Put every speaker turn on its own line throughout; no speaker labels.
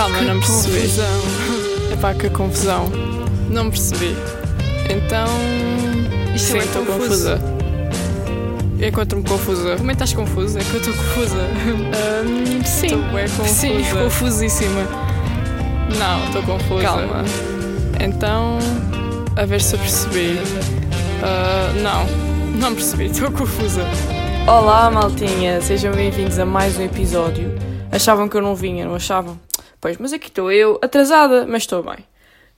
Calma,
que
não percebi.
confusão.
Epá, que confusão. Não percebi. Então.
Isto
Sim,
é
estou
confuso.
confusa. Encontro-me confusa.
Como é que estás confusa? É que eu estou confusa.
Ahm, sim.
Estou bem confusa.
Sim, confusíssima. Não, estou confusa.
Calma.
Então, a ver se eu percebi. Ah, não, não percebi, estou confusa. Olá, maltinha, sejam bem-vindos a mais um episódio. Achavam que eu não vinha, não achavam? Pois, mas aqui estou eu, atrasada, mas estou bem.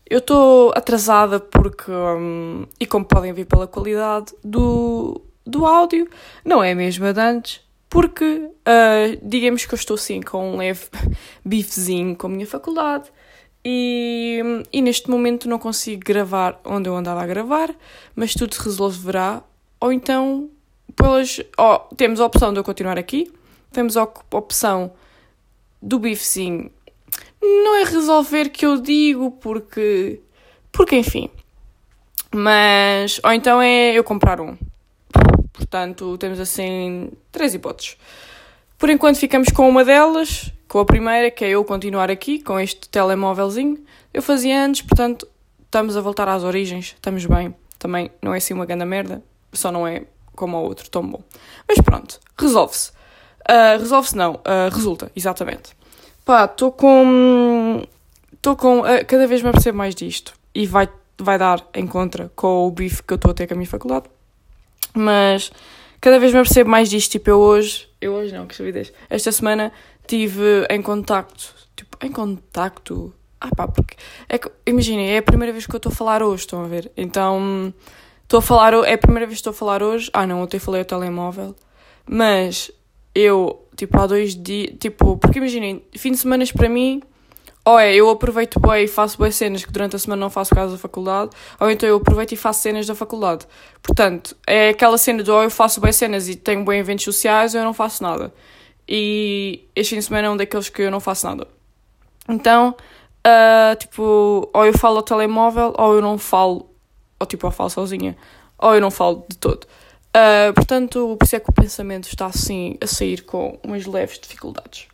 Eu estou atrasada porque, hum, e como podem ver pela qualidade do, do áudio, não é a mesma de antes, porque ah, digamos que eu estou assim com um leve bifezinho com a minha faculdade e, e neste momento não consigo gravar onde eu andava a gravar, mas tudo se resolverá, ou então pelas, ó, temos a opção de eu continuar aqui, temos a op- opção do bifezinho não é resolver que eu digo porque porque enfim. Mas ou então é eu comprar um. Portanto temos assim três hipóteses. Por enquanto ficamos com uma delas com a primeira que é eu continuar aqui com este telemóvelzinho. Eu fazia antes portanto estamos a voltar às origens. Estamos bem. Também não é assim uma grande merda só não é como o outro tão bom. Mas pronto resolve-se. Ah, resolve-se não ah, resulta exatamente Pá, estou com. Estou com. ah, cada vez me apercebo mais disto. E vai, vai dar em contra com o bife que eu estou a ter com a minha faculdade. Mas cada vez me apercebo mais disto. Tipo, eu hoje. Eu hoje não, que estupidez. Esta semana tive em contacto. Tipo, em contacto. Ah, pá, porque. É imaginem, é a primeira vez que eu estou a falar hoje, estão a ver? Então. Estou a falar. É a primeira vez que estou a falar hoje. Ah, não, ontem falei ao telemóvel. Mas eu, tipo, há dois dias, tipo, porque imaginem, fim de semanas para mim, ou é eu aproveito bem e faço boas cenas que durante a semana não faço caso da faculdade, ou então eu aproveito e faço cenas da faculdade. Portanto, é aquela cena de ou eu faço boas cenas e tenho bem eventos sociais ou eu não faço nada. E este fim de semana é um daqueles que eu não faço nada. Então, ah, tipo, ou eu falo ao telemóvel, ou eu não falo, ou tipo, eu falo sozinha, ou eu não falo de todo. Uh, portanto, por isso é que o pensamento está assim a sair com umas leves dificuldades.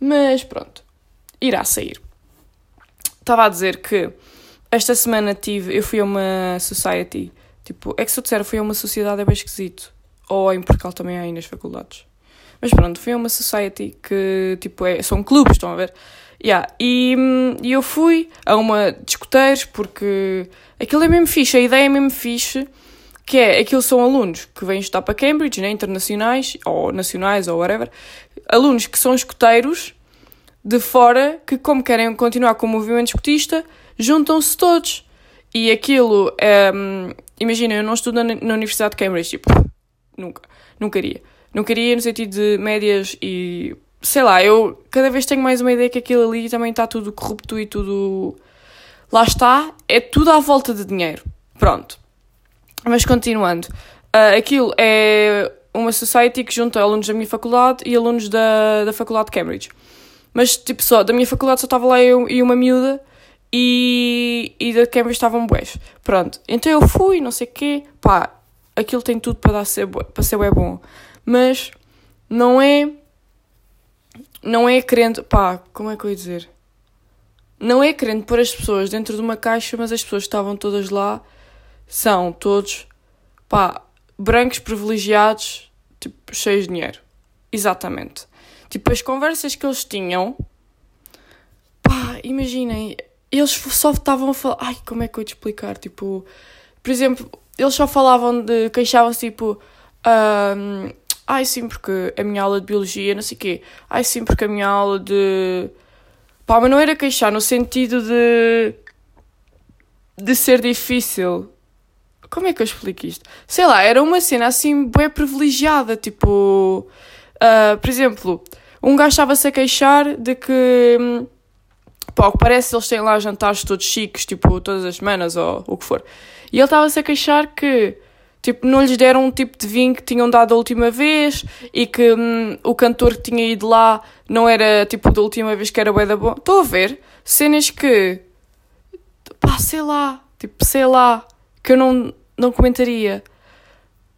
Mas pronto, irá sair. Estava a dizer que esta semana tive, eu fui a uma society, tipo, é que se eu disser fui a uma sociedade é bem esquisito. Ou em Portugal também há aí nas faculdades. Mas pronto, fui a uma society que, tipo, é, são clubes, estão a ver? Yeah. E, e eu fui a uma discoteiros porque aquilo é mesmo fixe, a ideia é mesmo fixe que é, aquilo são alunos que vêm estudar para Cambridge, né, internacionais, ou nacionais, ou whatever, alunos que são escoteiros de fora, que como querem continuar com o movimento escotista, juntam-se todos. E aquilo, é, imagina, eu não estudo na, na Universidade de Cambridge, tipo, nunca, nunca iria. Nunca iria no sentido de médias e, sei lá, eu cada vez tenho mais uma ideia que aquilo ali também está tudo corrupto e tudo... Lá está, é tudo à volta de dinheiro. Pronto. Mas continuando, ah, aquilo é uma society que junta alunos da minha faculdade e alunos da, da faculdade de Cambridge. Mas, tipo, só, da minha faculdade só estava lá eu e uma miúda e, e da Cambridge estavam bués. Pronto, então eu fui, não sei o quê, pá, aquilo tem tudo para, ser, para ser bué bom. Mas não é, não é querendo, pá, como é que eu ia dizer? Não é querendo pôr as pessoas dentro de uma caixa, mas as pessoas estavam todas lá são todos, pá, brancos privilegiados, tipo, cheios de dinheiro. Exatamente. Tipo, as conversas que eles tinham, pá, imaginem, eles só estavam a falar, ai, como é que eu te explicar? Tipo, por exemplo, eles só falavam de, queixavam-se, tipo, ahm, ai, sim, porque a minha aula de biologia, não sei o quê, ai, sim, porque a minha aula de. Pá, mas não era queixar no sentido de. de ser difícil. Como é que eu explico isto? Sei lá, era uma cena assim, bem privilegiada, tipo. ah, por exemplo, um gajo estava-se a queixar de que. hum, Pá, ao que parece eles têm lá jantares todos chiques, tipo, todas as semanas ou o que for. E ele estava-se a queixar que, tipo, não lhes deram um tipo de vinho que tinham dado a última vez e que hum, o cantor que tinha ido lá não era, tipo, da última vez que era bué da bom. Estou a ver cenas que, pá, sei lá, tipo, sei lá, que eu não, não comentaria.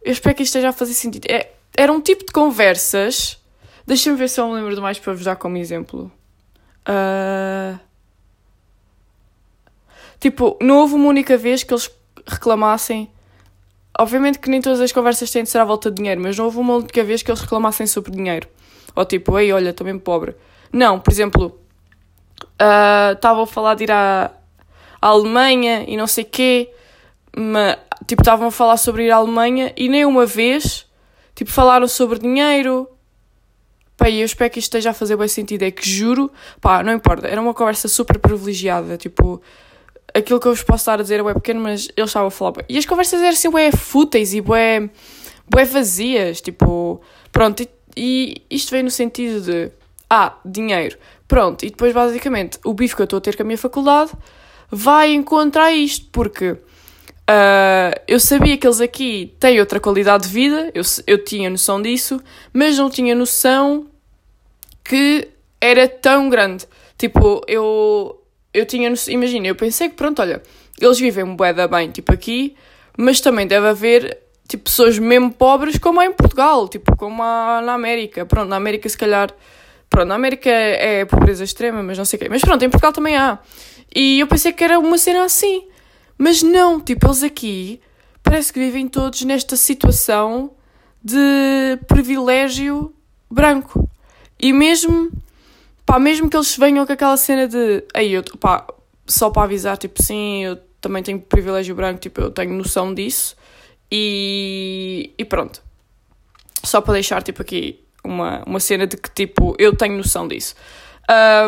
Eu espero que isto esteja a fazer sentido. É, era um tipo de conversas. Deixa-me ver se eu me lembro de mais para vos dar como exemplo. Ah, Tipo, não houve uma única vez que eles reclamassem. Obviamente que nem todas as conversas têm de ser à volta de dinheiro, mas não houve uma única vez que eles reclamassem sobre dinheiro. Ou tipo, ei, olha, mesmo pobre. Não, por exemplo, estavam uh, a falar de ir à, à Alemanha e não sei quê, mas, tipo, estavam a falar sobre ir à Alemanha e nem uma vez, tipo, falaram sobre dinheiro. Pá, e eu espero que isto esteja a fazer bem sentido, é que juro, pá, não importa, era uma conversa super privilegiada, tipo, aquilo que eu vos posso estar a dizer é pequeno, mas eles estavam a falar. E as conversas eram assim, bué fúteis e bué, bué vazias, tipo, pronto, e, e isto vem no sentido de, ah, dinheiro, pronto, e depois basicamente o bife que eu estou a ter com a minha faculdade vai encontrar isto, porque Uh, eu sabia que eles aqui têm outra qualidade de vida, eu, eu tinha noção disso, mas não tinha noção que era tão grande. Tipo, eu, eu tinha noção, imagina, eu pensei que pronto, olha, eles vivem um bué bem, tipo aqui, mas também deve haver tipo, pessoas mesmo pobres como há em Portugal, tipo, como há na América. Pronto, na América se calhar, pronto, na América é pobreza extrema, mas não sei o quê. Mas pronto, em Portugal também há. E eu pensei que era uma cena assim. Mas não, tipo, eles aqui parece que vivem todos nesta situação de privilégio branco. E mesmo, pá, mesmo que eles venham com aquela cena de, aí eu, pá, só para avisar, tipo, sim, eu também tenho privilégio branco, tipo, eu tenho noção disso. E, e pronto. Só para deixar, tipo, aqui uma, uma cena de que, tipo, eu tenho noção disso.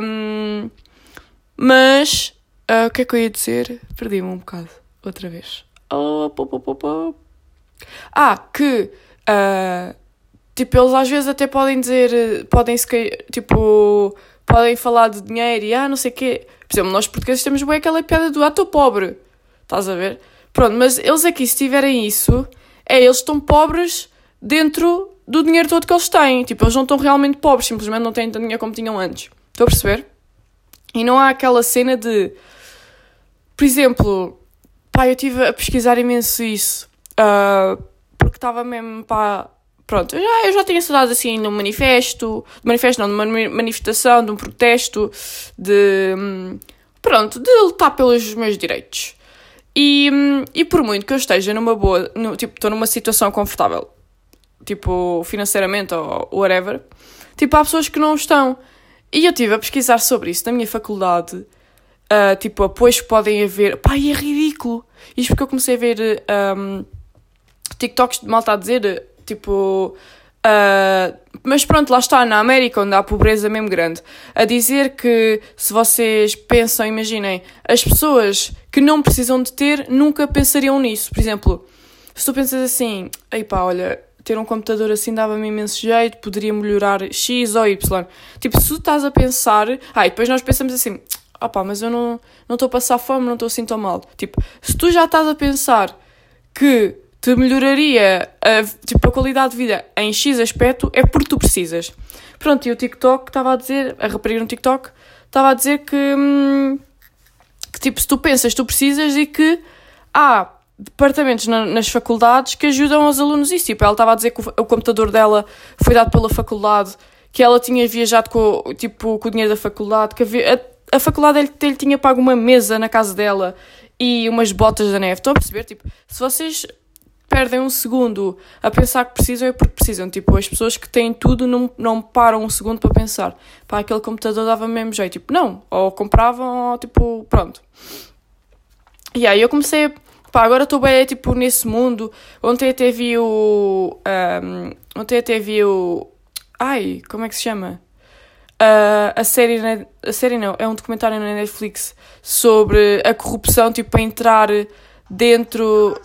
Um, mas Uh, o que é que eu ia dizer? Perdi-me um bocado. Outra vez. Oh. Ah, que. Uh, tipo, eles às vezes até podem dizer. Podem se Tipo. Podem falar de dinheiro e ah, não sei o quê. Por exemplo, nós portugueses temos bem aquela piada do ah, estou pobre. Estás a ver? Pronto, mas eles aqui, se tiverem isso, é eles estão pobres dentro do dinheiro todo que eles têm. Tipo, eles não estão realmente pobres, simplesmente não têm tanto dinheiro como tinham antes. Estou a perceber? E não há aquela cena de por exemplo, pá, eu estive a pesquisar imenso isso, uh, porque estava mesmo, pá, pronto, eu já, eu já tinha saudades assim de um manifesto, de manifesto não, de uma manifestação, de um protesto, de, hum, pronto, de lutar pelos meus direitos. E, hum, e por muito que eu esteja numa boa, no, tipo, estou numa situação confortável, tipo, financeiramente ou whatever, tipo, há pessoas que não estão. E eu estive a pesquisar sobre isso na minha faculdade uh, tipo, apoios que podem haver. Pá, e é ridículo! Isto porque eu comecei a ver um, TikToks de malta a dizer, tipo. Uh, mas pronto, lá está, na América, onde há pobreza mesmo grande, a dizer que se vocês pensam, imaginem, as pessoas que não precisam de ter nunca pensariam nisso. Por exemplo, se tu pensas assim, ei pá, olha, ter um computador assim dava-me imenso jeito, poderia melhorar X ou Y. Tipo, se tu estás a pensar. Ah, e depois nós pensamos assim, ah pá, mas eu não estou a passar fome, não estou assim tão mal. Tipo, se tu já estás a pensar que te melhoraria a, tipo, a qualidade de vida em X aspecto, é porque tu precisas. Pronto, e o TikTok estava a dizer, a rapariga no TikTok, estava a dizer que, hum, que tipo, se tu pensas, tu precisas e que há departamentos na, nas faculdades que ajudam os alunos isso. Tipo, ela estava a dizer que o, o computador dela foi dado pela faculdade, que ela tinha viajado com, tipo, com o dinheiro da faculdade, que havia, a faculdade ele, tinha pago uma mesa na casa dela e umas botas da neve. Estão a perceber? Tipo, se vocês perdem um segundo a pensar que precisam, é porque precisam. Tipo, as pessoas que têm tudo não, não param um segundo para pensar. Pá, aquele computador dava mesmo jeito. Tipo, não. Ou compravam, ou tipo, pronto. E aí eu comecei. Pá, agora estou bem, tipo, nesse mundo. Ontem até vi o. Um, ontem até vi o. Ai, como é que se chama? A série, a série não, é um documentário na Netflix sobre a corrupção, tipo, para entrar dentro.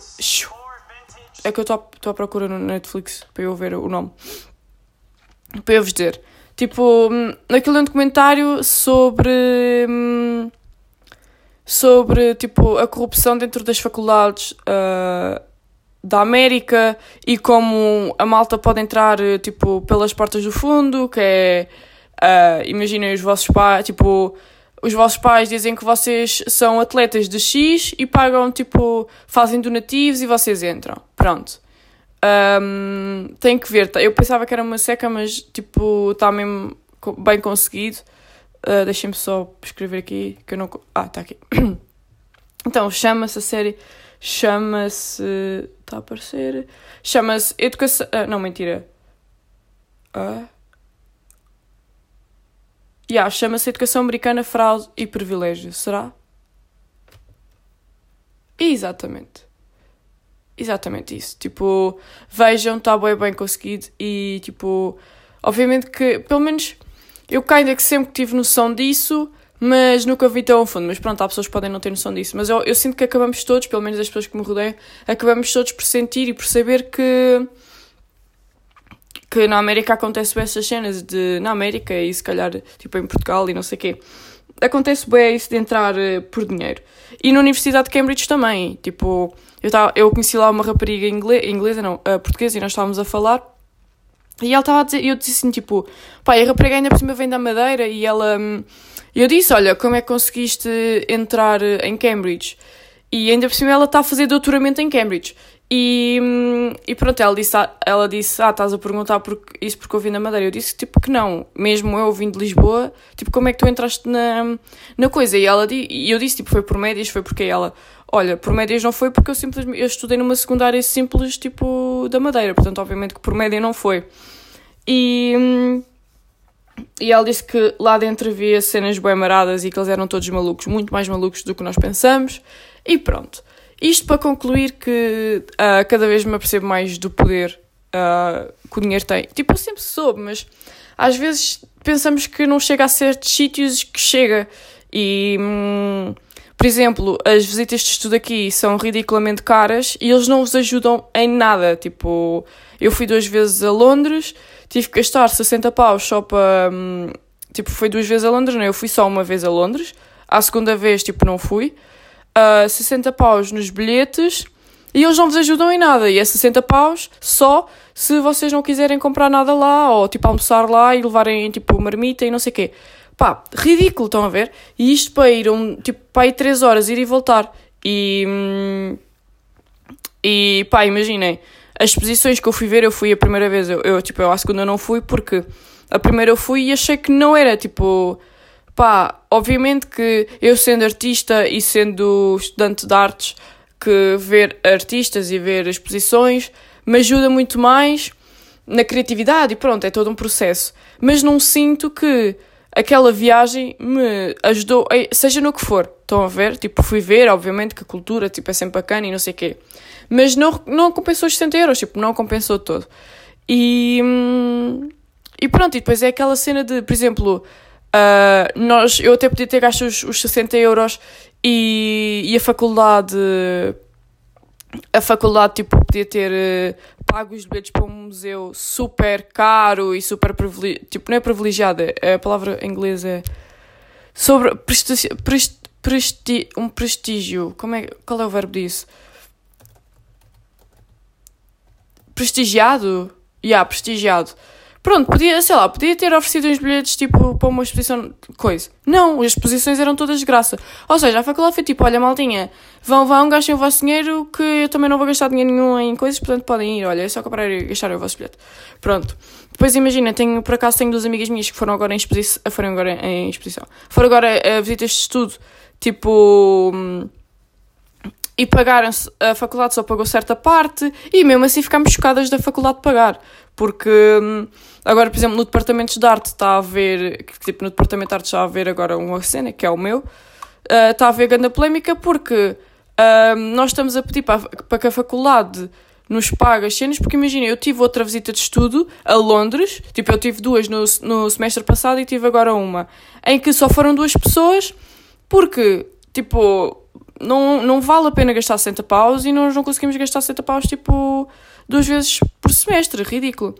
É que eu estou à procura no Netflix para eu ver o nome. Para eu vos dizer. Tipo, aquilo é um documentário sobre. Hum, sobre, tipo, a corrupção dentro das faculdades uh, da América e como a malta pode entrar, tipo, pelas portas do fundo, que é Uh, imaginem os vossos pais, tipo, os vossos pais dizem que vocês são atletas de X e pagam, tipo, fazem donativos e vocês entram. Pronto. Um, tem que ver. Eu pensava que era uma seca, mas, tipo, está mesmo bem conseguido. Uh, Deixem-me só escrever aqui, que eu não... Ah, está aqui. Então, chama-se a série. Chama-se. Está a aparecer? Chama-se Educação. Ah, não, mentira. Ah. Yeah, chama-se Educação Americana, Fraude e Privilégio. Será? Exatamente. Exatamente isso. Tipo, vejam, está bem, bem conseguido e, tipo, obviamente que, pelo menos, eu ainda que sempre tive noção disso, mas nunca vi tão a fundo. Mas pronto, há pessoas que podem não ter noção disso. Mas eu, eu sinto que acabamos todos, pelo menos as pessoas que me rodeiam, acabamos todos por sentir e por saber que que na América acontece essas cenas de na América e se calhar tipo em Portugal e não sei quê acontece bem isso de entrar uh, por dinheiro e na Universidade de Cambridge também tipo eu, tava, eu conheci lá uma rapariga inglesa, inglesa não, uh, portuguesa, e nós estávamos a falar. E ela estava a dizer, eu disse assim, tipo, pai, a rapariga ainda por cima vem da Madeira, e ela. Hum, eu disse, olha, como é que conseguiste entrar eh, em Cambridge? E ainda por cima ela está a fazer doutoramento em Cambridge. E, e pronto, ela disse, ela disse, ah, estás a perguntar isso porque eu vim da Madeira. Eu disse, tipo, que não. Mesmo eu vim de Lisboa, tipo, como é que tu entraste na, na coisa? E, ela, e eu disse, tipo, foi por médias, foi porque ela, Olha, por médias não foi porque eu simplesmente eu estudei numa secundária simples, tipo, da Madeira, portanto, obviamente que por média não foi. E, e ela disse que lá dentro havia cenas bem maradas e que eles eram todos malucos, muito mais malucos do que nós pensamos. E pronto. Isto para concluir que uh, cada vez me apercebo mais do poder uh, que o dinheiro tem. Tipo, eu sempre soube, mas às vezes pensamos que não chega a certos sítios que chega. E. Hum, por exemplo, as visitas de estudo aqui são ridiculamente caras e eles não vos ajudam em nada. Tipo, eu fui duas vezes a Londres, tive que gastar 60 paus só para. Hum, tipo, foi duas vezes a Londres, não? Eu fui só uma vez a Londres. À segunda vez, tipo, não fui. Uh, ah, 60 paus nos bilhetes e eles não vos ajudam em nada. E é 60 paus só se vocês não quiserem comprar nada lá ou, tipo, almoçar lá e levarem, tipo, marmita e não sei o quê. Pá, ridículo, estão a ver? E isto para ir, um, tipo, para ir 3 horas, ir e voltar. E. Hum, e pá, imaginem, as exposições que eu fui ver, eu fui a primeira vez, eu, eu tipo, eu à segunda não fui porque a primeira eu fui e achei que não era, tipo, pá, obviamente que eu sendo artista e sendo estudante de artes, que ver artistas e ver exposições me ajuda muito mais na criatividade e pronto, é todo um processo. Mas não sinto que aquela viagem me ajudou, seja no que for, estão a ver? Tipo, fui ver, obviamente, que a cultura tipo, é sempre bacana e não sei o quê. Mas não, não compensou os 60 euros, tipo, não compensou todo. E, hum, e pronto, e depois é aquela cena de, por exemplo, uh, nós, eu até podia ter gasto os, os 60 euros e, e a faculdade a faculdade tipo, podia ter uh, pago os bilhetes para um museu super caro e super privilegiado. Tipo, não é privilegiada, é a palavra em inglês é sobre presti presti presti um prestígio. Como é, qual é o verbo disso? Prestigiado? Yeah, prestigiado. Pronto, podia, sei lá, podia ter oferecido uns bilhetes tipo para uma exposição, coisa. Não, as exposições eram todas de graça. Ou seja, a faculdade foi tipo: olha, maldinha, vão, vão, gastem o vosso dinheiro que eu também não vou gastar dinheiro nenhum em coisas, portanto podem ir, olha, é só comprar e gastar o vosso bilhete. Pronto. Depois imagina, tenho, por acaso tenho duas amigas minhas que foram agora em exposição, foram agora em exposição, foram agora a visitas de estudo, tipo. Hum, e pagaram a faculdade só pagou certa parte, e mesmo assim ficámos chocadas da faculdade pagar, porque hum, agora, por exemplo, no departamento de arte está a haver, tipo, no departamento de arte está a haver agora uma cena, que é o meu, uh, está a haver grande polémica porque uh, nós estamos a pedir para, para que a faculdade nos pague as cenas, porque imagina, eu tive outra visita de estudo a Londres, tipo, eu tive duas no, no semestre passado e tive agora uma, em que só foram duas pessoas, porque, tipo, não, não vale a pena gastar 60 paus e nós não conseguimos gastar 60 paus tipo duas vezes por semestre, ridículo.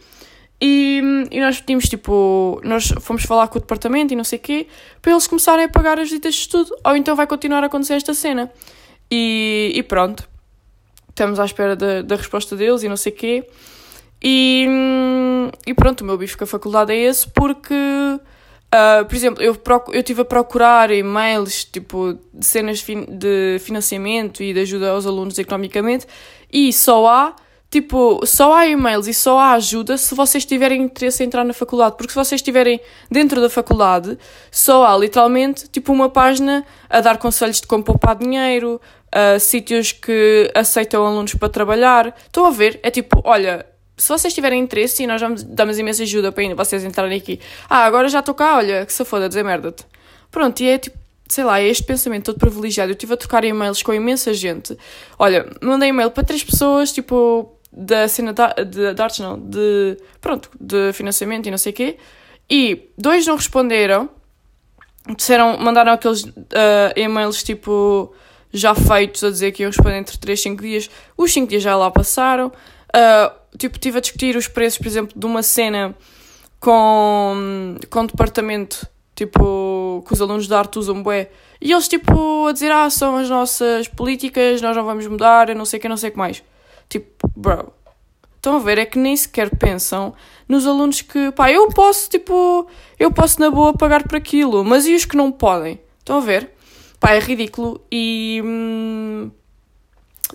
E, e nós pedimos tipo, nós fomos falar com o departamento e não sei o quê, para eles começarem a pagar as visitas de estudo, ou então vai continuar a acontecer esta cena. E, e pronto, estamos à espera da, da resposta deles e não sei o quê. E, e pronto, o meu bife com a faculdade é esse porque Uh, por exemplo, eu, eu estive a procurar e-mails tipo, de cenas de financiamento e de ajuda aos alunos economicamente e só há tipo, só há e-mails e só há ajuda se vocês tiverem interesse em entrar na faculdade. Porque se vocês estiverem dentro da faculdade, só há literalmente, tipo, uma página a dar conselhos de como poupar dinheiro, uh, sítios que aceitam alunos para trabalhar. Estão a ver? É tipo, olha, se vocês tiverem interesse, e nós vamos, damos imensa ajuda para vocês entrarem aqui. Ah, agora já estou cá, olha, que se foda, dizer merda-te. Pronto, e é tipo, sei lá, é este pensamento todo privilegiado. Eu estive a trocar e-mails com imensa gente. Olha, mandei e-mail para três pessoas, tipo, da cena de, de artes, não, de, pronto, de financiamento e não sei o quê. E dois não responderam. Disseram, mandaram aqueles uh, e-mails, tipo, já feitos a dizer que iam responder entre 3 e 5 dias. Os 5 dias já lá passaram. Uh, tipo, estive a discutir os preços, por exemplo, de uma cena com, com um departamento, tipo, que os alunos de arte usam bué. E eles, tipo, a dizer, ah, são as nossas políticas, nós não vamos mudar, eu não sei o que, não sei o que mais. Bro, estão a ver, é que nem sequer pensam nos alunos que, pá, eu posso, tipo, eu posso na boa pagar por aquilo, mas e os que não podem? Estão a ver? Pá, é ridículo e. Hum,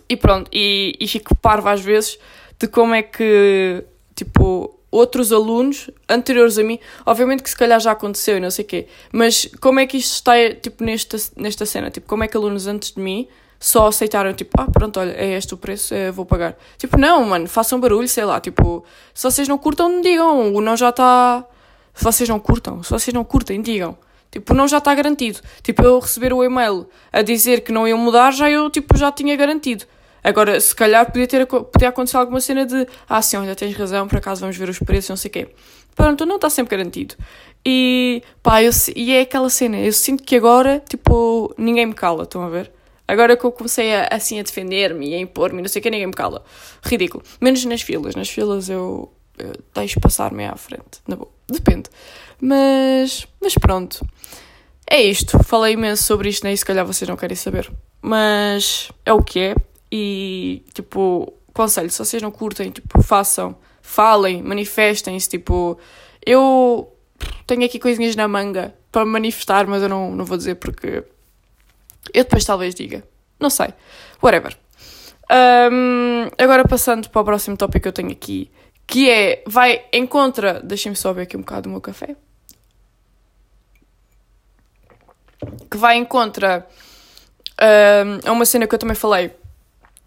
e pronto, e, e fico parvo às vezes de como é que, tipo, outros alunos anteriores a mim, obviamente que se calhar já aconteceu e não sei o quê, mas como é que isto está, tipo, nesta, nesta cena? Tipo, como é que alunos antes de mim só aceitaram, tipo, ah, pronto, olha, é este o preço, é, vou pagar. Tipo, não, mano, façam barulho, sei lá, tipo, se vocês não curtam, digam, o não já está... Se vocês não curtam, se vocês não curtem, digam. Tipo, não já está garantido. Tipo, eu receber o e-mail a dizer que não iam mudar, já eu, tipo, já tinha garantido. Agora, se calhar podia, ter, podia acontecer alguma cena de ah, sim, olha, tens razão, por acaso vamos ver os preços, não sei o quê. Pronto, não está sempre garantido. E, pá, eu, e é aquela cena, eu sinto que agora, tipo, ninguém me cala, estão a ver? Agora que eu comecei a, assim a defender-me e a impor-me, não sei o que, ninguém me cala. Ridículo. Menos nas filas. Nas filas eu, eu deixo passar-me à frente. Na boa. Depende. Mas, mas pronto. É isto. Falei imenso sobre isto, nem né? se calhar vocês não querem saber. Mas é o que é. E, tipo, conselho, se vocês não curtem, tipo, façam, falem, manifestem-se. Tipo, eu tenho aqui coisinhas na manga para manifestar, mas eu não, não vou dizer porque. Eu depois talvez diga. Não sei. Whatever. Um, agora passando para o próximo tópico que eu tenho aqui, que é, vai em contra, deixem-me só ver aqui um bocado do meu café, que vai em contra a uma cena que eu também falei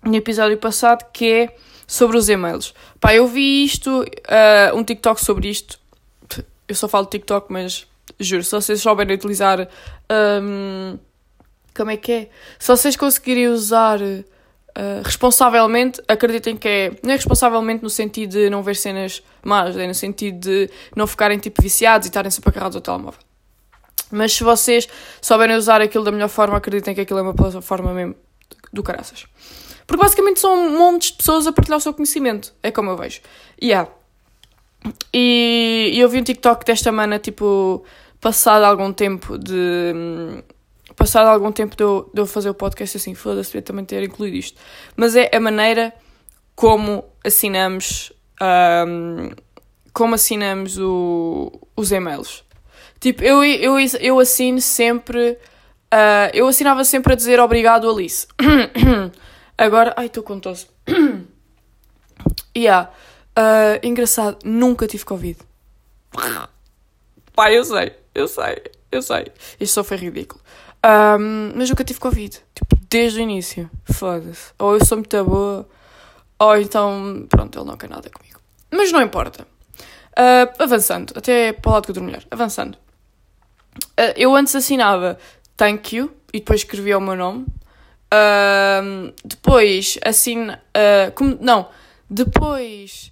no episódio passado, que é sobre os e-mails. Pá, eu vi isto, uh, um TikTok sobre isto. Eu só falo TikTok, mas juro, se vocês souberem utilizar. Um, como é que é? Se vocês conseguirem usar uh, responsavelmente, acreditem que é. Não é responsavelmente no sentido de não ver cenas más, é no sentido de não ficarem tipo viciados e estarem sempre agarrados ao telemóvel. Mas se vocês souberem usar aquilo da melhor forma, acreditem que aquilo é uma plataforma mesmo do caraças. Porque basicamente são montes de pessoas a partilhar o seu conhecimento. É como eu vejo. Yeah. E, e eu vi um TikTok desta mana, tipo, passado algum tempo de. Passado algum tempo de eu, de eu fazer o podcast assim, foda-se, devia também ter incluído isto. Mas é a maneira como assinamos. Um, como assinamos o, os e-mails. Tipo, eu, eu, eu assino sempre. Uh, eu assinava sempre a dizer obrigado, Alice. Agora. Ai, estou com tosse. yeah. Uh, engraçado, nunca tive Covid. Pai, eu sei, eu sei, eu sei. Isto só foi ridículo. Um, mas nunca tive Covid. Tipo, desde o início. Foda-se. Ou eu sou muito boa, ou então, pronto, ele não quer nada comigo. Mas não importa. Uh, avançando, até para o lado que eu mulher. Avançando. Uh, eu antes assinava thank you e depois escrevia o meu nome. Uh, depois assim. Como, não, depois.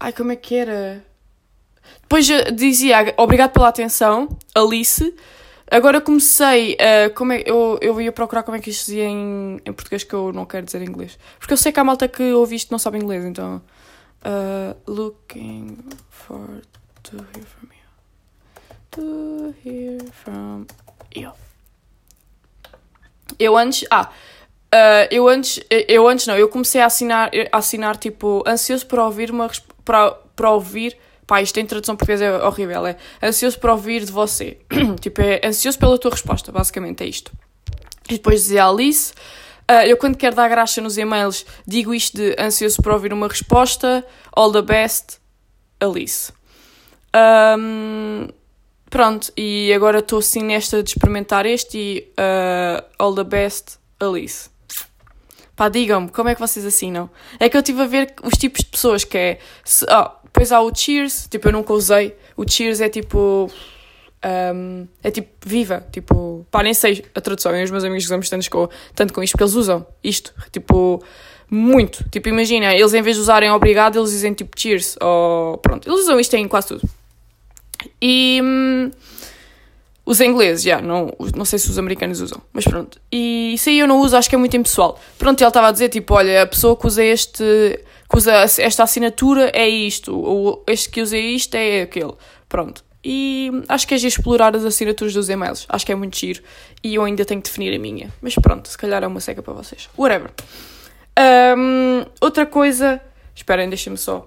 Ai, como é que era? Depois dizia obrigado pela atenção, Alice. Agora comecei a. como é, eu, eu ia procurar como é que isto dizia em, em português, que eu não quero dizer em inglês. Porque eu sei que há malta que ouve isto não sabe inglês, então. Uh, looking for to hear from you. To hear from you. Eu antes. Ah. Uh, eu antes. Eu antes não, eu comecei a assinar, a assinar tipo, ansioso para ouvir uma. Para, para ouvir. Pá, isto em tradução portuguesa é horrível. É ansioso para ouvir de você. tipo, é ansioso pela tua resposta, basicamente, é isto. E depois dizia Alice. Uh, eu, quando quero dar graxa nos e-mails, digo isto de ansioso por ouvir uma resposta. All the best, Alice. Um, pronto, e agora estou assim nesta de experimentar este e uh, all the best, Alice. Pá, digam-me, como é que vocês assinam? É que eu estive a ver os tipos de pessoas que é. Se, oh, depois há o Cheers, tipo, eu nunca usei. O Cheers é tipo. Um, é tipo viva, tipo, pá, nem sei a tradução. E os meus amigos usamos tanto com, tanto com isto, porque eles usam isto, tipo, muito. Tipo, imagina, eles em vez de usarem obrigado, eles dizem tipo cheers, ou pronto, eles usam isto em quase tudo. E. Hum, os ingleses, já, não, não sei se os americanos usam, mas pronto. E isso aí eu não uso, acho que é muito impessoal. Pronto, ele estava a dizer, tipo, olha, a pessoa que usa este, que usa esta assinatura é isto, ou este que usa isto é aquele. Pronto. E acho que é de explorar as assinaturas dos e-mails. Acho que é muito giro. E eu ainda tenho que definir a minha. Mas pronto, se calhar é uma seca para vocês. Whatever. Um, outra coisa. Esperem, deixem-me só.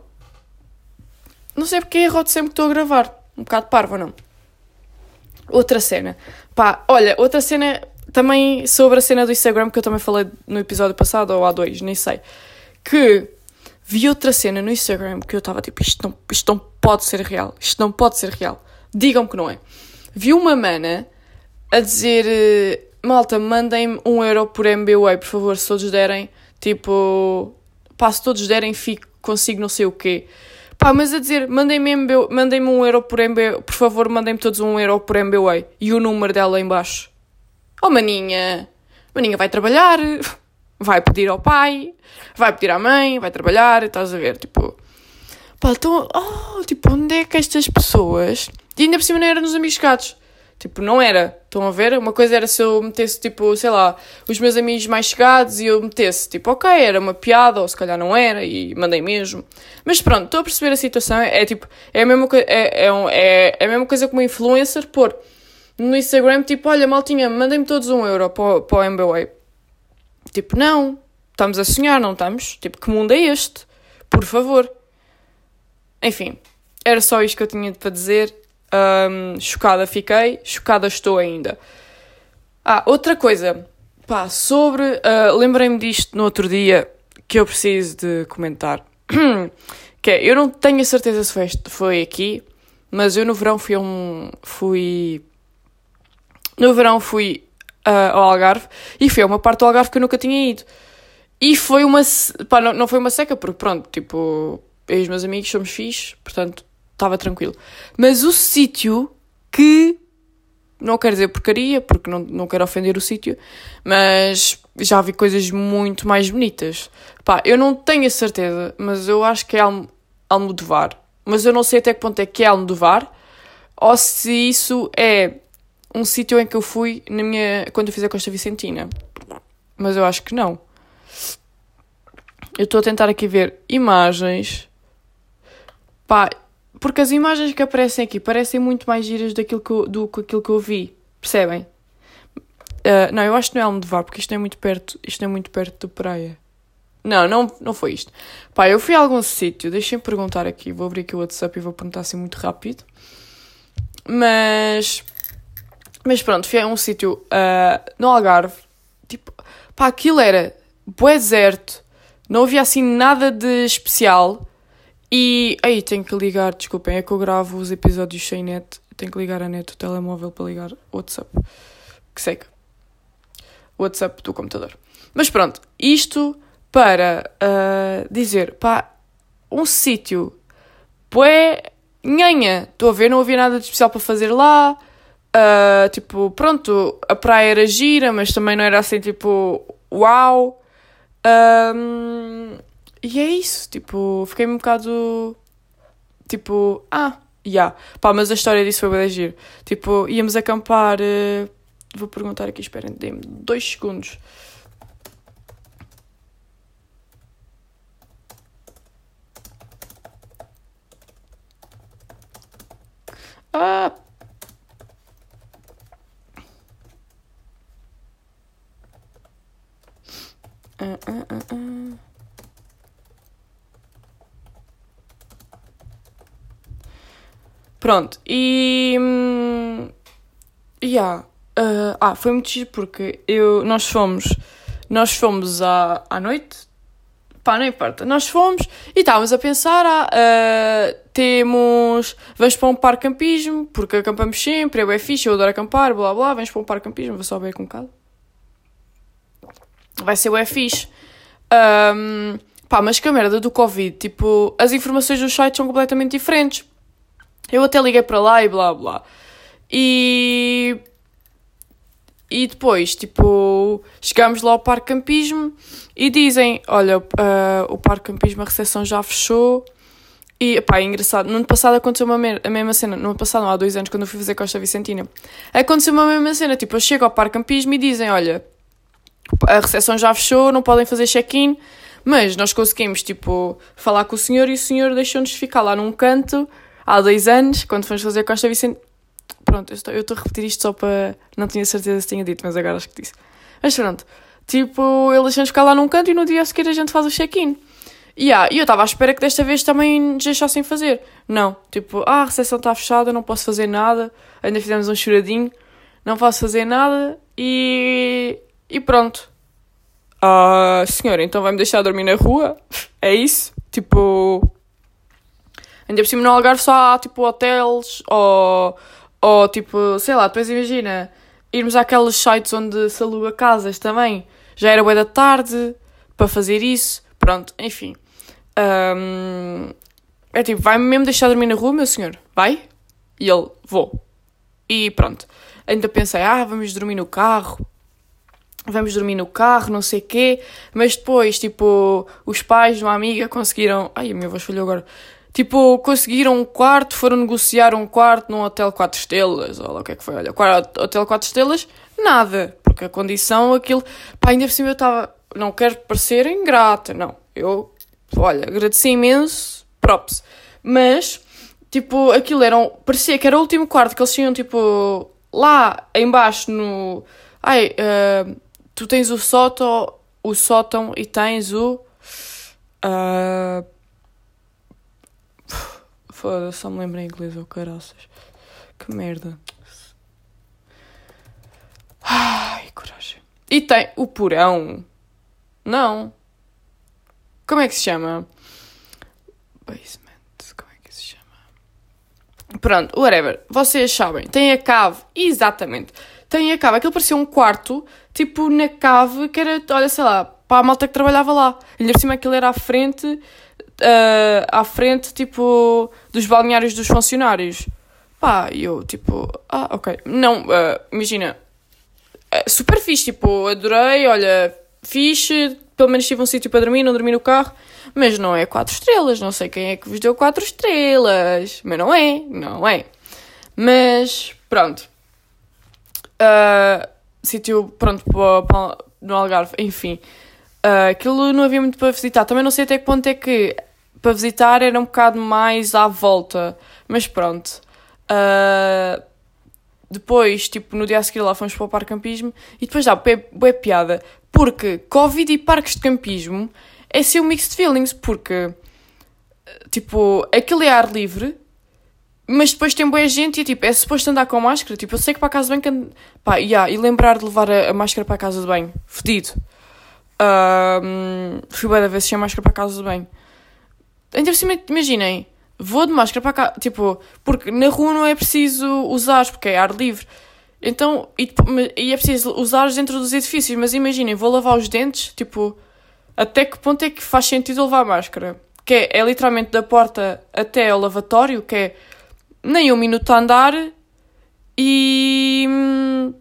Não sei porque erro sempre que estou a gravar. Um bocado parvo, não? Outra cena. Pá, olha, outra cena também sobre a cena do Instagram que eu também falei no episódio passado, ou há dois, nem sei. Que vi outra cena no Instagram que eu estava tipo, isto não, isto não pode ser real, isto não pode ser real. Digam-me que não é. Vi uma mana a dizer, eh, malta, mandem-me um euro por MBWay, por favor, se todos derem, tipo, pá, se todos derem, fico, consigo não sei o quê. Pá, mas a dizer, mandem-me mandem um euro por MB, por favor, mandem-me todos um euro por MBWay. E o número dela em baixo. Oh, maninha, maninha vai trabalhar, vai pedir ao pai, vai pedir à mãe, vai trabalhar, estás a ver, tipo... Pá, então, oh, tipo, onde é que estas pessoas... E ainda por cima não eram nos amigos gatos. Tipo, não era. Estão a ver? Uma coisa era se eu metesse, tipo, sei lá, os meus amigos mais chegados e eu metesse, tipo, ok, era uma piada, ou se calhar não era, e mandei mesmo. Mas pronto, estou a perceber a situação. É, tipo, é a mesma, é, é, um, é, é a mesma coisa que uma influencer pôr no Instagram, tipo, olha, maltinha, mandem-me todos um euro para, para o MBWay. Tipo, não, estamos a sonhar, não estamos? Tipo, que mundo é este? Por favor. Enfim, era só isto que eu tinha para dizer. Um, chocada fiquei, chocada estou ainda. Ah, outra coisa, pá, sobre. Uh, Lembrei-me disto no outro dia que eu preciso de comentar. que é, eu não tenho a certeza se foi, foi aqui, mas eu no verão fui a um. Fui. No verão fui uh, ao Algarve e fui a uma parte do Algarve que eu nunca tinha ido. E foi uma. Pá, não, não foi uma seca, porque pronto, tipo, eu e os meus amigos somos fixos, portanto estava tranquilo. Mas o sítio que. Não quero dizer porcaria, porque não, não quero ofender o sítio, mas já vi coisas muito mais bonitas. Pá, eu não tenho a certeza, mas eu acho que é Alm Almodovar. Mas eu não sei até que ponto é que é Almodovar, ou se isso é um sítio em que eu fui na minha, quando eu fiz a Costa Vicentina. Mas eu acho que não. Eu estou a tentar aqui ver imagens. Pá, porque as imagens que aparecem aqui parecem muito mais giras daquilo que eu, do que aquilo que eu vi. Percebem? Uh, não, eu acho que não é Almodovar, porque isto é muito perto, isto é muito perto da praia. Não, não, não foi isto. Pá, eu fui a algum sítio, deixem-me perguntar aqui, vou abrir aqui o WhatsApp e vou perguntar assim muito rápido. Mas. Mas pronto, fui a um sítio uh, no Algarve. Tipo, pá, aquilo era bué deserto, não havia assim nada de especial. E aí tenho que ligar, desculpem, é que eu gravo os episódios sem net. Tenho que ligar a net do telemóvel para ligar o WhatsApp. Que seca. O WhatsApp do computador. Mas pronto, isto para uh, dizer, pá, um sítio bué nhanha. Estou a ver, não havia nada de especial para fazer lá. Uh, tipo, pronto, a praia era gira, mas também não era assim, tipo, uau. Um, e é isso, tipo, fiquei um bocado. Tipo, ah, já. Yeah. Pá, mas a história disso foi bem agir. Tipo, íamos acampar. Uh, vou perguntar aqui, esperem, dê-me dois segundos. Ah! Uh, uh, uh, uh. Pronto, e. Hum, yeah. Uh, ah, foi muito giro porque eu, nós fomos nós fomos à, à noite, pá, não importa, nós fomos e estávamos a pensar, ah, uh, temos, vamos para um parque campismo, porque acampamos sempre, é fixe, eu adoro acampar, blá blá, vamos para um parque campismo, vou só ver com um bocado. Vai ser o fixe. Um, pá, mas que a merda do Covid, tipo, as informações dos sites são completamente diferentes. Eu até liguei para lá e blá blá. E e depois, tipo, chegamos lá ao Parque Campismo e dizem: Olha, uh, o Parque Campismo, a recepção já fechou. E, pá, é engraçado. No ano passado aconteceu uma a mesma cena. No ano passado, não, há dois anos, quando eu fui fazer Costa Vicentina. Aconteceu uma mesma cena. Tipo, eu chego ao Parque Campismo e dizem: Olha, a recepção já fechou, não podem fazer check-in. Mas nós conseguimos, tipo, falar com o senhor e o senhor deixou-nos ficar lá num canto há dois anos, quando fomos fazer Costa Vicentina Pronto, eu estou, eu estou a repetir isto só para. Não tinha certeza se tinha dito, mas agora acho que disse. Mas pronto, tipo, ele deixa-nos ficar lá num canto e no dia a seguir a gente faz o check-in. E yeah, eu estava à espera que desta vez também nos deixassem fazer. Não, tipo, ah, a recepção está fechada, não posso fazer nada. Ainda fizemos um choradinho, não posso fazer nada e. E pronto. Ah, senhora, então vai-me deixar dormir na rua? É isso? Tipo. Ainda por cima no Algarve só há tipo hotéis ou ou tipo, sei lá, depois imagina, irmos àqueles sites onde se aluga casas também. Já era boa da tarde para fazer isso. Pronto, enfim. Um, é tipo, vai-me mesmo deixar dormir na rua, meu senhor? Vai? E ele, vou. E pronto. Ainda pensei, ah, vamos dormir no carro. Vamos dormir no carro, não sei quê. Mas depois, tipo, os pais de uma amiga conseguiram. Ai, a minha voz falhou agora Tipo, conseguiram um quarto, foram negociar um quarto num hotel 4 estrelas, lá o que é que foi, olha, hotel 4 estrelas, nada, porque a condição, aquilo, pá, ainda por cima eu estava, não quero parecer ingrata, não, eu, olha, agradeci imenso, props, mas, tipo, aquilo era, um, parecia que era o último quarto que eles tinham, tipo, lá embaixo no, ai, uh, tu tens o sótão, o sótão e tens o, uh, Foda-se, só me lembro em inglês, ou oh, caraças. Que merda. Ai, coragem. E tem o porão. Não. Como é que se chama? Basement. Como é que se chama? Pronto, whatever. Vocês sabem. Tem a cave. Exatamente. Tem a cave. Aquilo parecia um quarto, tipo na cave, que era, olha, sei lá, para a malta que trabalhava lá. E por cima aquilo era à frente uh, à frente, tipo, dos balneários dos funcionários. Pá, eu, tipo, ah, ok. Não, uh, imagina, uh, super fixe, tipo, adorei, olha, fixe, pelo menos tive um sítio para dormir, não dormi no carro, mas não é 4 estrelas, não sei quem é que vos deu 4 estrelas, mas não é, não é. Mas, pronto. Uh, sítio, pronto, para, para, no Algarve, enfim. Uh, aquilo não havia muito para visitar. Também não sei até que ponto é que para visitar era um bocado mais à volta, mas pronto. Uh, depois, tipo, no dia a seguir lá fomos para o parque campismo e depois dá bué piada, porque Covid e parques de campismo é ser um mixed feelings, porque, tipo, aquilo é ar livre, mas depois tem boa gente e, tipo, é suposto andar com máscara, tipo, eu sei que para a casa de banho, pá, yeah, e lembrar de levar a, a máscara para a casa de banho, fedido. Uh, fui bem da vez sem máscara para a casa de banho. Ainda por cima, imaginem, vou de máscara para cá, tipo, porque na rua não é preciso usar, porque é ar livre. Então, e, e é preciso usar dentro dos edifícios, mas imaginem, vou lavar os dentes, tipo, até que ponto é que faz sentido levar máscara? Que é, é literalmente da porta até ao lavatório, que é nem um minuto a andar e hum,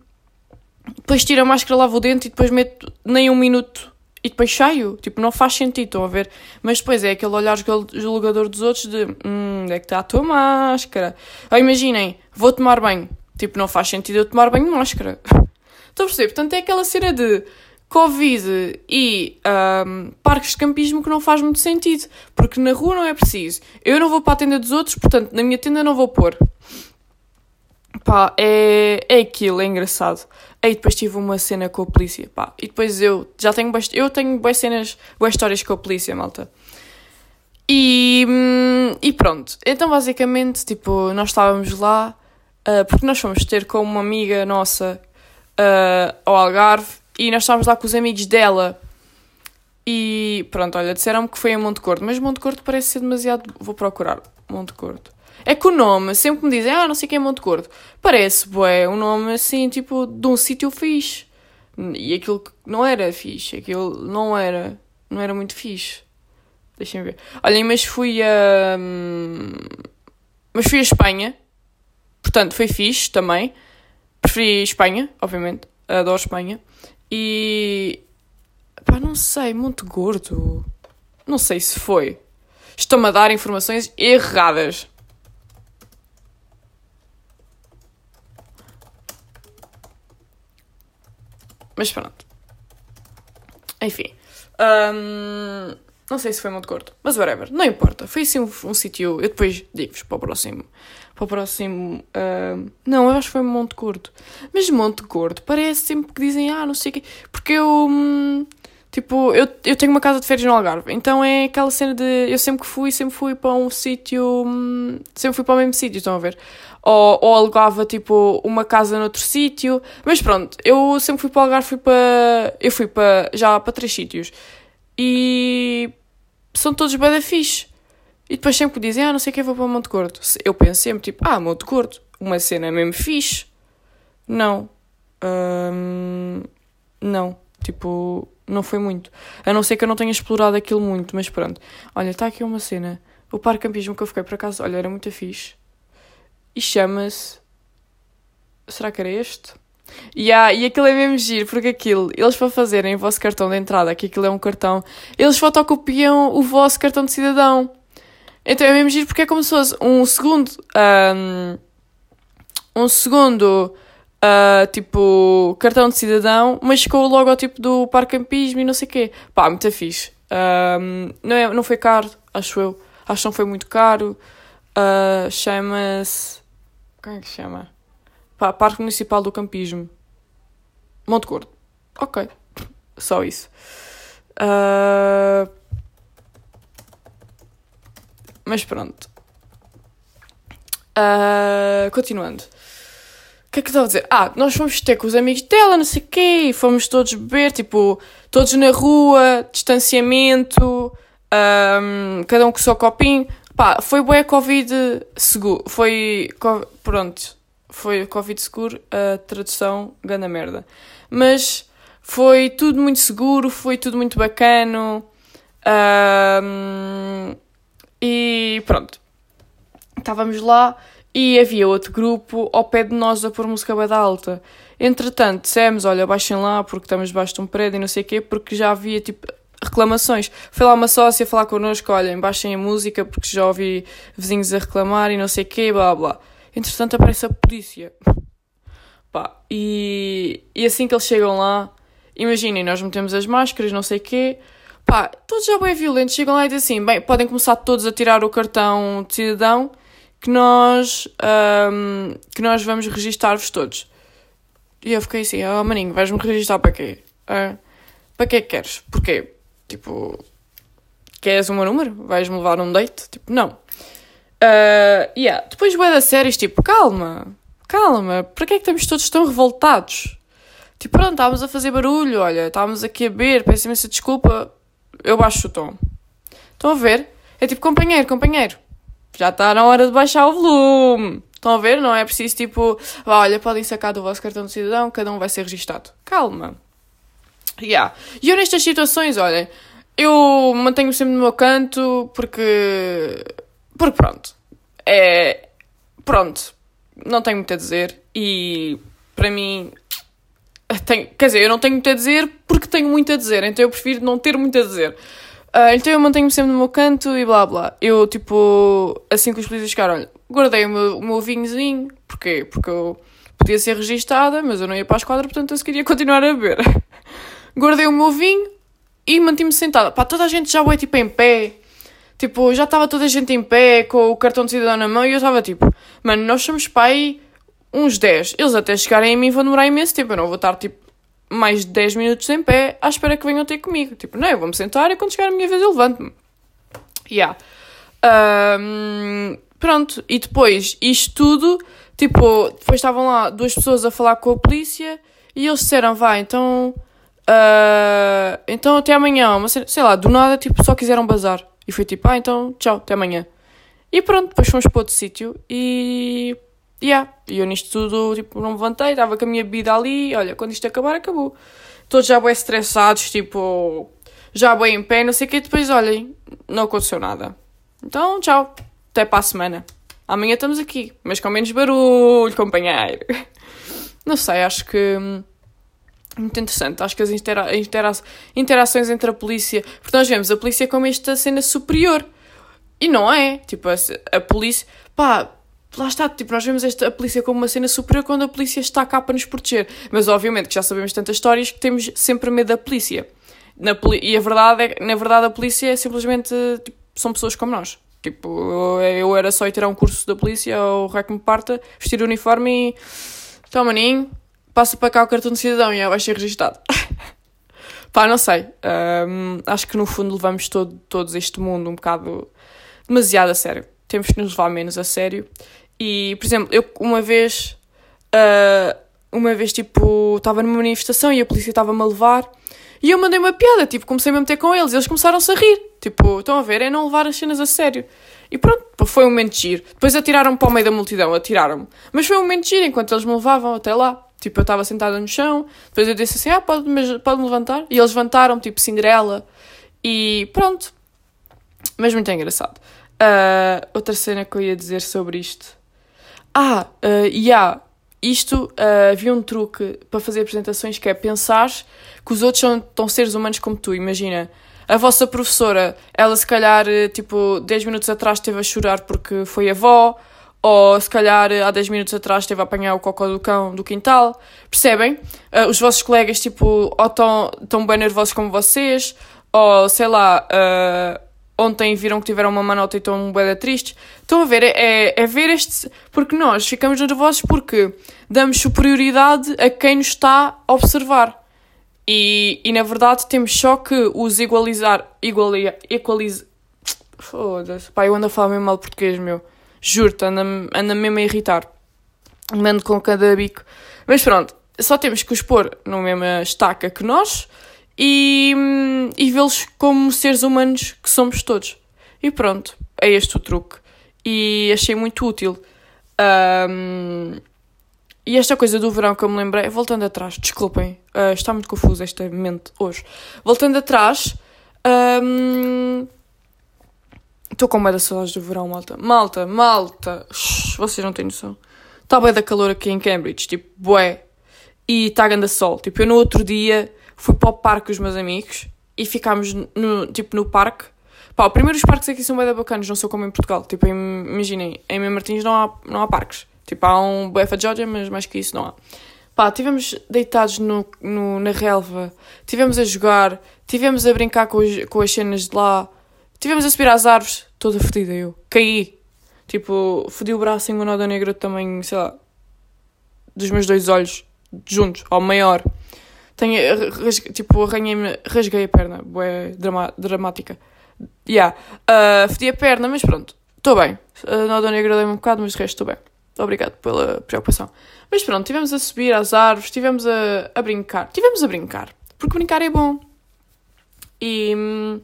depois tiro a máscara, lavo o dente e depois meto nem um minuto e depois saio. Tipo, não faz sentido, estão a ver? Mas depois é aquele olhar julgador dos outros de hum, é que está a tua máscara. Ou imaginem, vou tomar banho. Tipo, não faz sentido eu tomar banho de máscara. Estão a perceber? Portanto, é aquela cena de Covid e um, parques de campismo que não faz muito sentido. Porque na rua não é preciso. Eu não vou para a tenda dos outros, portanto, na minha tenda não vou pôr. Pá, é, é aquilo, é engraçado. Aí depois tive uma cena com a polícia, pá. E depois eu já tenho bast... eu tenho boas cenas, boas histórias com a polícia, malta. E, hum, e pronto. Então basicamente, tipo, nós estávamos lá, uh, porque nós fomos ter com uma amiga nossa uh, ao Algarve e nós estávamos lá com os amigos dela. E pronto, olha, disseram-me que foi em Monte Gordo, mas Monte Gordo parece ser demasiado. Vou procurar Monte Gordo. É que o nome, sempre que me dizem, ah, não sei quem é Monte Gordo, parece, bué, um nome assim, tipo, de um sítio fixe. E aquilo não era fixe, aquilo não era, não era muito fixe. Deixem ver. Olhem, mas fui a. Hum, mas fui a Espanha. Portanto, foi fixe também. Preferi Espanha, obviamente. Adoro Espanha. E. Pá, não sei, Monte Gordo. Não sei se foi. Estou-me a dar informações erradas. Mas pronto. Enfim. Um, não sei se foi Monte Gordo, mas whatever, não importa. Foi assim um, um sítio. Eu depois digo-vos para o próximo. Para o próximo. Uh, não, eu acho que foi Monte Gordo. Mas Monte Gordo parece sempre que dizem, ah, não sei o quê. Porque eu. Hum, tipo, eu, eu tenho uma casa de férias no Algarve, então é aquela cena de. Eu sempre que fui, sempre fui para um sítio. Hum, sempre fui para o mesmo sítio, estão a ver? ou, ou alugava tipo uma casa noutro sítio. Mas pronto, eu sempre fui para o Algarve, fui para. Eu fui para, já para três sítios. E são todos bem da fixe. E depois sempre que dizem, ah, não sei o que, vou para Monte Gordo. Eu penso sempre, tipo, ah, Monte Gordo, uma cena mesmo fixe. Não. Hum, não. Tipo, não foi muito. A não ser que eu não tenha explorado aquilo muito, mas pronto. Olha, está aqui uma cena. O parque campismo que eu fiquei, por acaso, olha, era muito fixe e chama-se. Será que era este? Yeah, e aquilo é mesmo giro, porque aquilo, eles para fazerem o vosso cartão de entrada, que aquilo é um cartão, eles fotocopiam o vosso cartão de cidadão. Então é mesmo giro porque é como se fosse um segundo. Um, um segundo. Uh, tipo, cartão de cidadão, mas com o logotipo do Parque Campismo e não sei o quê. Pá, muito fixe. Não, é, não foi caro, acho eu. Acho que não foi muito caro. Uh, Chama-se. Como é que chama? Pá, Parque Municipal do Campismo. Monte Gordo. Ok. Só isso. Uh... Mas pronto. Continuando. Que é que estava a dizer? Ah, nós fomos ter com os amigos dela, não sei o quê, fomos todos beber, tipo, todos na rua, distanciamento, um, cada um com o seu copinho. Pá, foi bué Covid seguro. Foi. Pronto. Foi Covid seguro, a tradução gana merda. Mas foi tudo muito seguro, foi tudo muito bacano. Um, e pronto. Estávamos lá e havia outro grupo ao pé de nós a pôr música bada alta. Entretanto, dissemos, olha, baixem lá porque estamos debaixo de um prédio e não sei o quê, porque já havia tipo reclamações. Foi lá uma sócia falar connosco, olhem, baixem a música porque já ouvi vizinhos a reclamar e não sei o quê, blá blá. Entretanto aparece a polícia. Pá, e, e assim que eles chegam lá, imaginem, nós metemos as máscaras, não sei o quê, pá, todos já bem violentos, chegam lá e dizem assim, bem, podem começar todos a tirar o cartão de cidadão que nós, um, que nós vamos registar-vos todos. E eu fiquei assim, oh maninho, vais-me registrar para quê? Uh, para que é que queres? Porquê? Tipo, queres o meu número? Vais-me levar um date? Tipo, não. Uh, yeah. Depois vai da séries, tipo, calma, calma, para que é que estamos todos tão revoltados? Tipo, pronto, estávamos a fazer barulho, olha, estávamos aqui a beber, peço imensa desculpa, eu baixo o tom. Estão a ver? É tipo, companheiro, companheiro, já está na hora de baixar o volume. Estão a ver? Não é preciso, tipo, olha, podem sacar do vosso cartão de cidadão, cada um vai ser registado. Calma. Yeah. E eu nestas situações, olhem, eu mantenho sempre no meu canto porque. Porque pronto. É. Pronto. Não tenho muito a dizer e para mim. Tenho, quer dizer, eu não tenho muito a dizer porque tenho muito a dizer, então eu prefiro não ter muito a dizer. Uh, então eu mantenho-me sempre no meu canto e blá blá. Eu, tipo, assim que os polícias chegaram, olha, guardei o meu, o meu vinhozinho. Porquê? Porque eu podia ser registada, mas eu não ia para a esquadra, portanto eu queria continuar a beber. guardei o meu vinho e mantive-me sentada. Pá, toda a gente já foi tipo em pé. Tipo, já estava toda a gente em pé com o cartão de cidadão na mão e eu estava tipo, mano, nós somos pai uns 10. Eles até chegarem a mim vão demorar imenso tempo. Eu não vou estar tipo mais de 10 minutos em pé à espera que venham ter comigo. Tipo, não, eu vou-me sentar e quando chegar a minha vez eu levanto-me. Yeah. Um, pronto, e depois, isto tudo, tipo, depois estavam lá duas pessoas a falar com a polícia e eles disseram, vai, então Uh, então até amanhã, cena, sei lá, do nada, tipo, só quiseram bazar. E foi tipo, ah, então tchau, até amanhã. E pronto, depois fomos para outro sítio e. Yeah. E eu nisto tudo, tipo, não me levantei, estava com a minha bebida ali, olha, quando isto acabar, acabou. Todos já bem estressados, tipo, já bem em pé, não sei o que, depois, olhem, não aconteceu nada. Então, tchau, até para a semana. Amanhã estamos aqui, mas com menos barulho, companheiro. Não sei, acho que. Hum, muito interessante. Acho que as intera intera interações entre a polícia. Porque nós vemos a polícia como esta cena superior. E não é. Tipo, a, a polícia. Pá, lá está. Tipo, nós vemos esta, a polícia como uma cena superior quando a polícia está cá para nos proteger. Mas obviamente que já sabemos tantas histórias que temos sempre medo da polícia. Na, e a verdade é na verdade a polícia é simplesmente. Tipo, são pessoas como nós. Tipo, eu, era só ir tirar um curso da polícia, ou o rec me parta, vestir o uniforme e. Então, maninho, passa para cá o cartão de cidadão e vai ser registado. Pá, não sei. Um, acho que no fundo levamos todo, todos este mundo um bocado demasiado a sério. Temos que nos levar menos a sério. E, por exemplo, eu uma vez. Uh, uma vez, tipo, estava numa manifestação e a polícia estava-me a levar e eu mandei uma piada, tipo, comecei a me meter com eles e eles começaram-se a rir. Tipo, estão a ver? É não levar as cenas a sério. E pronto, foi um momento de giro. Depois atiraram-me para o meio da multidão, atiraram-me. Mas foi um momento de giro enquanto eles me levavam até lá. Tipo, eu estava sentada no chão, depois eu disse assim, ah, pode-me pode levantar? E eles levantaram, tipo, Cinderela. E pronto. Mas muito engraçado. Uh, outra cena que eu ia dizer sobre isto. Ah, uh, yeah, isto, uh, havia um truque para fazer apresentações que é pensar que os outros são tão seres humanos como tu. Imagina, a vossa professora, ela se calhar, tipo, 10 minutos atrás esteve a chorar porque foi avó, ou se calhar há 10 minutos atrás esteve a apanhar o cocó do cão do quintal. Percebem? Uh, os vossos colegas, tipo, ou estão tão bem nervosos como vocês, ou sei lá. Uh, ontem viram que tiveram uma manota e estão bem tristes. Estão a ver, é, é ver este. Porque nós ficamos nervosos porque damos superioridade a quem nos está a observar. E, e na verdade temos só que os igualizar. Iguali, equalizar. Foda-se. Pá, eu ando a falar mesmo mal português, meu. Juro-te, anda-me anda mesmo a irritar. Mando com cada bico. Mas pronto, só temos que os pôr na mesma estaca que nós e, e vê-los como seres humanos que somos todos. E pronto, é este o truque. E achei muito útil. Um, e esta coisa do verão que eu me lembrei, voltando atrás, desculpem, uh, está muito confuso esta mente hoje. Voltando atrás, estou um, com medo de saudades do verão, malta. Malta, malta, vocês não têm noção. Está bem da calor aqui em Cambridge, tipo, bué. E está a sol. Tipo, eu no outro dia fui para o parque com os meus amigos e ficámos no, tipo, no parque. Pá, primeiro os parques aqui são bem bacanas, não são como em Portugal. Tipo, imaginem, em Mem Martins não há, não há parques. Tipo, há um BF Georgia, mas mais que isso não há. Pá, estivemos deitados no, no, na relva, estivemos a jogar, estivemos a brincar com, os, com as cenas de lá, estivemos a subir às árvores, toda fodida eu. Caí. Tipo, fodi o braço em uma noda negra também, sei lá, dos meus dois olhos juntos, ao maior. Tenho, tipo, arranhei-me, rasguei a perna, bué drama, dramática. Yeah. Uh, fedi a perna, mas pronto, estou bem. A nota negra dei-me um bocado, mas de resto estou bem. Obrigado pela preocupação. Mas pronto, estivemos a subir às árvores, estivemos a, a brincar. Estivemos a brincar, porque brincar é bom. E hum,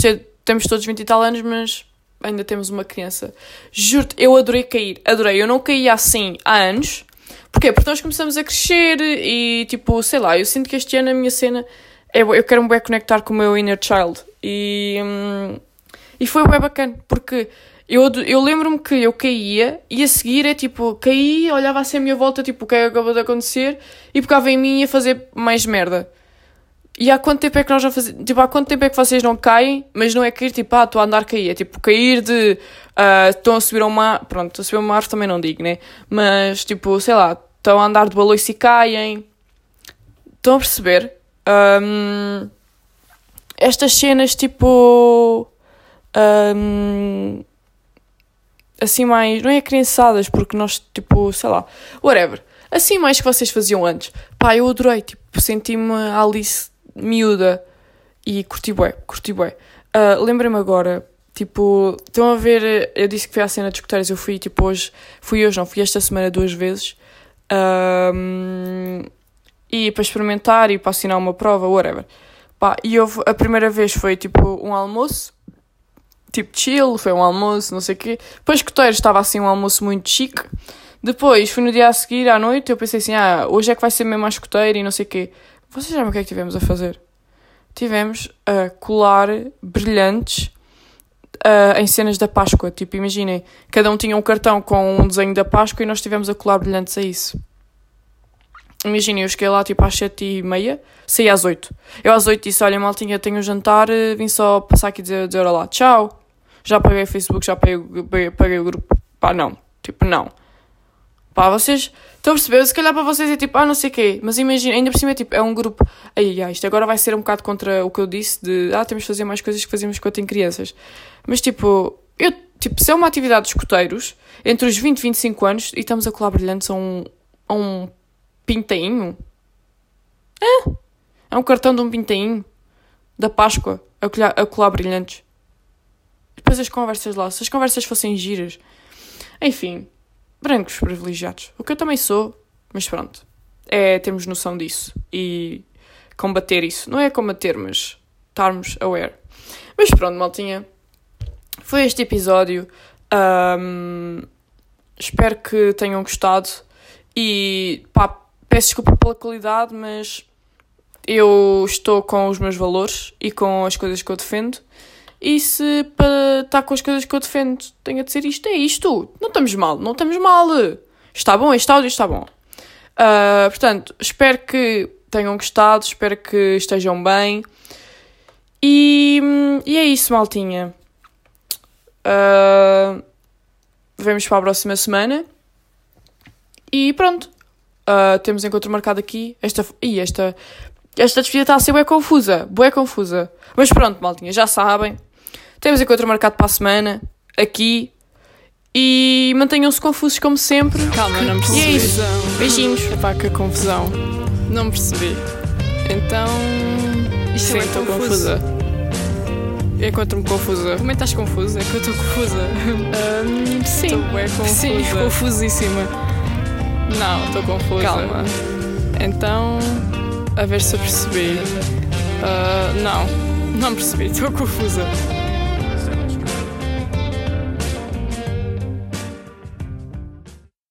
ter, temos todos 20 e tal anos, mas ainda temos uma criança. Juro-te, eu adorei cair, adorei. Eu não caía assim há anos, Porquê? Porque nós começamos a crescer e, tipo, sei lá, eu sinto que este ano a minha cena é, eu quero-me bem conectar com o meu inner child. E, hum, e foi bem bacana, porque eu, eu lembro-me que eu caía e a seguir é tipo, caí, olhava assim à minha volta, tipo, o que é que acabou de acontecer e pegava em mim ia fazer mais merda. E há quanto tempo é que nós já fazemos? Tipo, há quanto tempo é que vocês não caem, mas não é cair tipo, ah, estou a andar a cair. É tipo, cair de. Uh, estão a subir uma. Pronto, a subir uma árvore também não digo, né? Mas, tipo, sei lá, estão a andar de baloiço e caem. Estão a perceber? Um, estas cenas, tipo. Um, assim, mais. Não é criançadas, porque nós, tipo, sei lá, whatever. Assim, mais que vocês faziam antes. Pá, eu adorei, tipo, senti-me Alice miúda e curti bué, curti bué. Uh, Lembrei-me agora, tipo, estão a ver, eu disse que fui à cena de escuteiros, eu fui, tipo, hoje, fui hoje, não, fui esta semana duas vezes. Um, e para experimentar e para assinar uma prova, whatever. Pá, e a primeira vez foi tipo um almoço, tipo chill, foi um almoço, não sei o quê. Depois Coteiros estava assim um almoço muito chique. Depois, fui no dia a seguir, à noite, eu pensei assim, ah, hoje é que vai ser mesmo a escoteira e não sei o quê. Vocês sabem o que é que tivemos a fazer? Tivemos a colar brilhantes uh, em cenas da Páscoa. Tipo, imaginem, cada um tinha um cartão com um desenho da Páscoa e nós tivemos a colar brilhantes a isso. Imaginem, eu cheguei lá tipo às sete e meia, saí às oito. Eu às oito disse, olha maltinha, tenho um jantar, eh, vim só passar aqui dizer, dizer olá, tchau. Já paguei o Facebook, já paguei, paguei o grupo. Pá, não. Tipo, não. Pá, vocês estão a perceber? Se calhar para vocês é tipo, ah, não sei o quê. Mas imagina, ainda por cima é tipo, é um grupo. Aí, ah, isto agora vai ser um bocado contra o que eu disse de, ah, temos de fazer mais coisas que fazíamos quando tem crianças. Mas tipo, eu, tipo, se é uma atividade de escuteiros, entre os 20 e 25 anos, e estamos a colar brilhantes a um, a um pintainho. É, é um cartão de um pintainho. Da Páscoa, a colar, a colar brilhantes. Depois as conversas lá, se as conversas fossem giras. Enfim, brancos privilegiados. O que eu também sou, mas pronto. É termos noção disso e combater isso. Não é combater, mas estarmos aware. Mas pronto, maltinha. Foi este episódio. Um, espero que tenham gostado. E pá, peço desculpa pela qualidade, mas eu estou com os meus valores e com as coisas que eu defendo. E se para estar com as coisas que eu defendo tenha de ser isto, é isto. Não estamos mal, não estamos mal. Está bom, este áudio está bom. Uh, portanto, espero que tenham gostado, espero que estejam bem. E, e é isso, maltinha. Uh, vemos para a próxima semana. E pronto. Uh, temos encontro marcado aqui. Esta, e esta, esta despedida está a ser bem confusa. Bué confusa. Mas pronto, maltinha, já sabem. Temos encontro marcado para a semana, aqui. E mantenham-se confusos como sempre.
Calma, não percebi.
E é isso. Beijinhos.
Epá, que confusão. Não percebi. Então. Isto
Sim,
é
estou
confusa. Encontro-me confusa. Como é que estás confusa? É que eu estou confusa.
Um, sim.
Estou confusa.
Sim, confusíssima.
Não, estou confusa.
Calma.
Então, a ver se eu percebi. Uh, não, não percebi, estou confusa.